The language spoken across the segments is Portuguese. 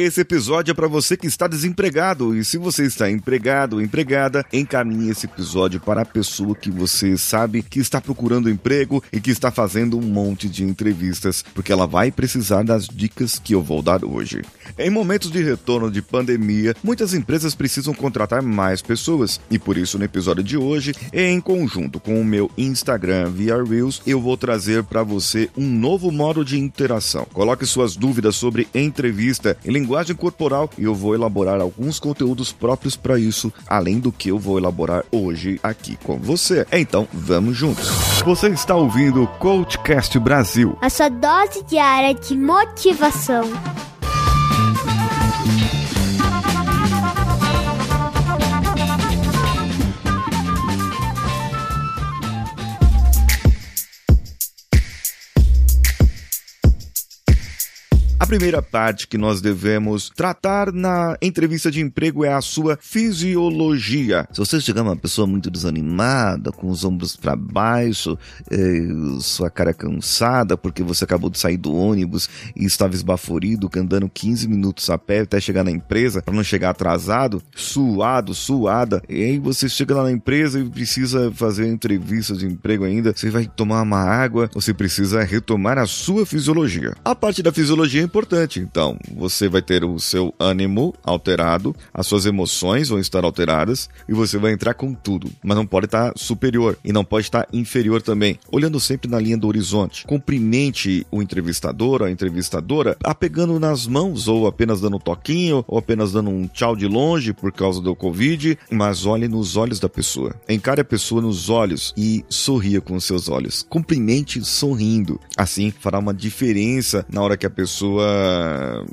Esse episódio é para você que está desempregado e se você está empregado ou empregada, encaminhe esse episódio para a pessoa que você sabe que está procurando emprego e que está fazendo um monte de entrevistas, porque ela vai precisar das dicas que eu vou dar hoje. Em momentos de retorno de pandemia, muitas empresas precisam contratar mais pessoas e por isso no episódio de hoje, em conjunto com o meu Instagram via Reels, eu vou trazer para você um novo modo de interação. Coloque suas dúvidas sobre entrevista em linguagem corporal e eu vou elaborar alguns conteúdos próprios para isso, além do que eu vou elaborar hoje aqui com você. Então, vamos juntos. Você está ouvindo o Coachcast Brasil. A sua dose diária de motivação. Primeira parte que nós devemos tratar na entrevista de emprego é a sua fisiologia. Se você chegar uma pessoa muito desanimada, com os ombros para baixo, eh, sua cara cansada porque você acabou de sair do ônibus e estava esbaforido, andando 15 minutos a pé até chegar na empresa, para não chegar atrasado, suado, suada, e aí você chega lá na empresa e precisa fazer entrevista de emprego ainda, você vai tomar uma água, você precisa retomar a sua fisiologia. A parte da fisiologia importante. Então, você vai ter o seu ânimo alterado, as suas emoções vão estar alteradas e você vai entrar com tudo, mas não pode estar superior e não pode estar inferior também. Olhando sempre na linha do horizonte. Cumprimente o entrevistador, a entrevistadora, apegando nas mãos ou apenas dando um toquinho ou apenas dando um tchau de longe por causa do Covid, mas olhe nos olhos da pessoa. Encare a pessoa nos olhos e sorria com os seus olhos. Cumprimente sorrindo. Assim fará uma diferença na hora que a pessoa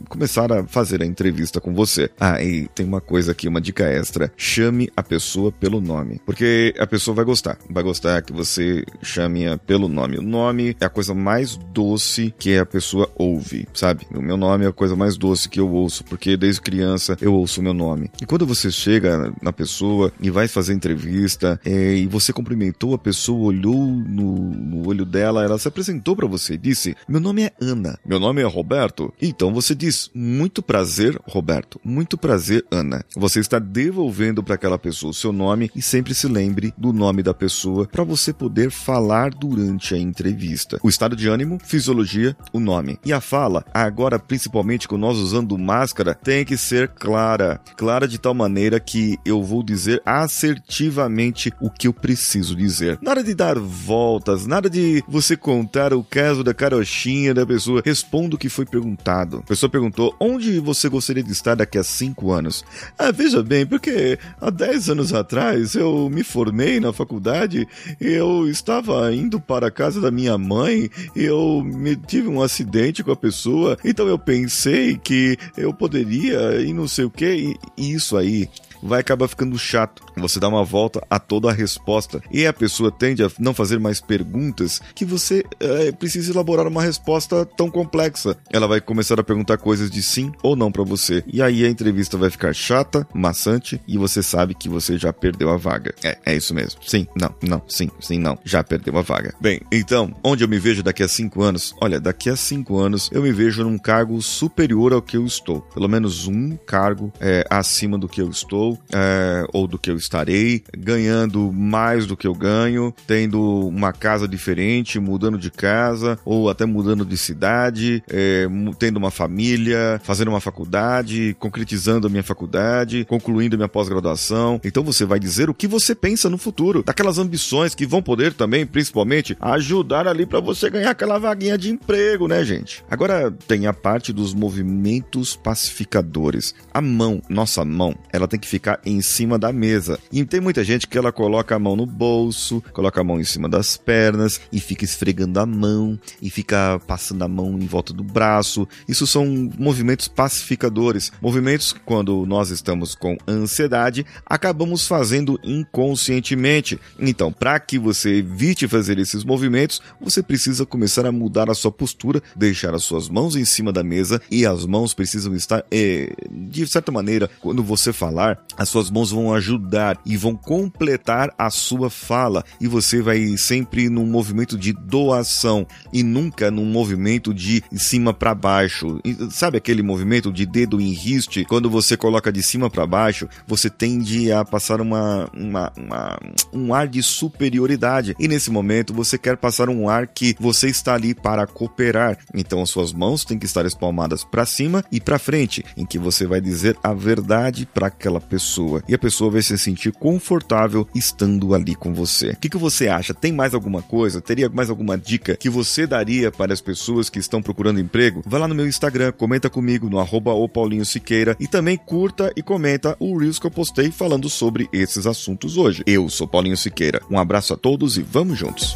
começar a fazer a entrevista com você. Ah, e tem uma coisa aqui, uma dica extra. Chame a pessoa pelo nome. Porque a pessoa vai gostar. Vai gostar que você chame-a pelo nome. O nome é a coisa mais doce que a pessoa ouve, sabe? O meu nome é a coisa mais doce que eu ouço, porque desde criança eu ouço o meu nome. E quando você chega na pessoa e vai fazer entrevista é, e você cumprimentou a pessoa, olhou no, no olho dela, ela se apresentou para você e disse: Meu nome é Ana. Meu nome é Roberto. Então você diz: Muito prazer, Roberto. Muito prazer, Ana. Você está devolvendo para aquela pessoa o seu nome e sempre se lembre do nome da pessoa para você poder falar durante a entrevista. O estado de ânimo, fisiologia, o nome. E a fala, agora principalmente com nós usando máscara, tem que ser clara. Clara de tal maneira que eu vou dizer assertivamente o que eu preciso dizer. Nada de dar voltas, nada de você contar o caso da carochinha da pessoa. Responda o que foi perguntado perguntado. A pessoa perguntou onde você gostaria de estar daqui a cinco anos. Ah, veja bem, porque há dez anos atrás eu me formei na faculdade eu estava indo para a casa da minha mãe eu me tive um acidente com a pessoa, então eu pensei que eu poderia e não sei o que, e isso aí vai acabar ficando chato. Você dá uma volta a toda a resposta e a pessoa tende a não fazer mais perguntas que você é, precisa elaborar uma resposta tão complexa. Ela vai começar a perguntar coisas de sim ou não para você. E aí a entrevista vai ficar chata, maçante e você sabe que você já perdeu a vaga. É, é isso mesmo. Sim, não, não, sim, sim, não. Já perdeu a vaga. Bem, então, onde eu me vejo daqui a cinco anos? Olha, daqui a cinco anos eu me vejo num cargo superior ao que eu estou. Pelo menos um cargo é, acima do que eu estou é, ou do que eu estarei, ganhando mais do que eu ganho, tendo uma casa diferente, mudando de casa ou até mudando de cidade, é, tendo uma família, fazendo uma faculdade, concretizando a minha faculdade, concluindo a minha pós-graduação. Então você vai dizer o que você pensa no futuro, daquelas ambições que vão poder também, principalmente, ajudar ali para você ganhar aquela vaguinha de emprego, né, gente? Agora tem a parte dos movimentos pacificadores. A mão, nossa mão, ela tem que ficar ficar em cima da mesa. E tem muita gente que ela coloca a mão no bolso, coloca a mão em cima das pernas e fica esfregando a mão e fica passando a mão em volta do braço. Isso são movimentos pacificadores, movimentos que quando nós estamos com ansiedade acabamos fazendo inconscientemente. Então, para que você evite fazer esses movimentos, você precisa começar a mudar a sua postura, deixar as suas mãos em cima da mesa e as mãos precisam estar, é, de certa maneira, quando você falar, as suas mãos vão ajudar e vão completar a sua fala e você vai sempre num movimento de doação e nunca num movimento de cima para baixo. Sabe aquele movimento de dedo em riste? Quando você coloca de cima para baixo, você tende a passar uma, uma, uma, um ar de superioridade. E nesse momento você quer passar um ar que você está ali para cooperar. Então as suas mãos têm que estar espalmadas para cima e para frente, em que você vai dizer a verdade para aquela pessoa. E a pessoa vai se sentir confortável estando ali com você. O que, que você acha? Tem mais alguma coisa? Teria mais alguma dica que você daria para as pessoas que estão procurando emprego? Vai lá no meu Instagram, comenta comigo no arroba Paulinho Siqueira e também curta e comenta o Reels que eu postei falando sobre esses assuntos hoje. Eu sou Paulinho Siqueira. Um abraço a todos e vamos juntos.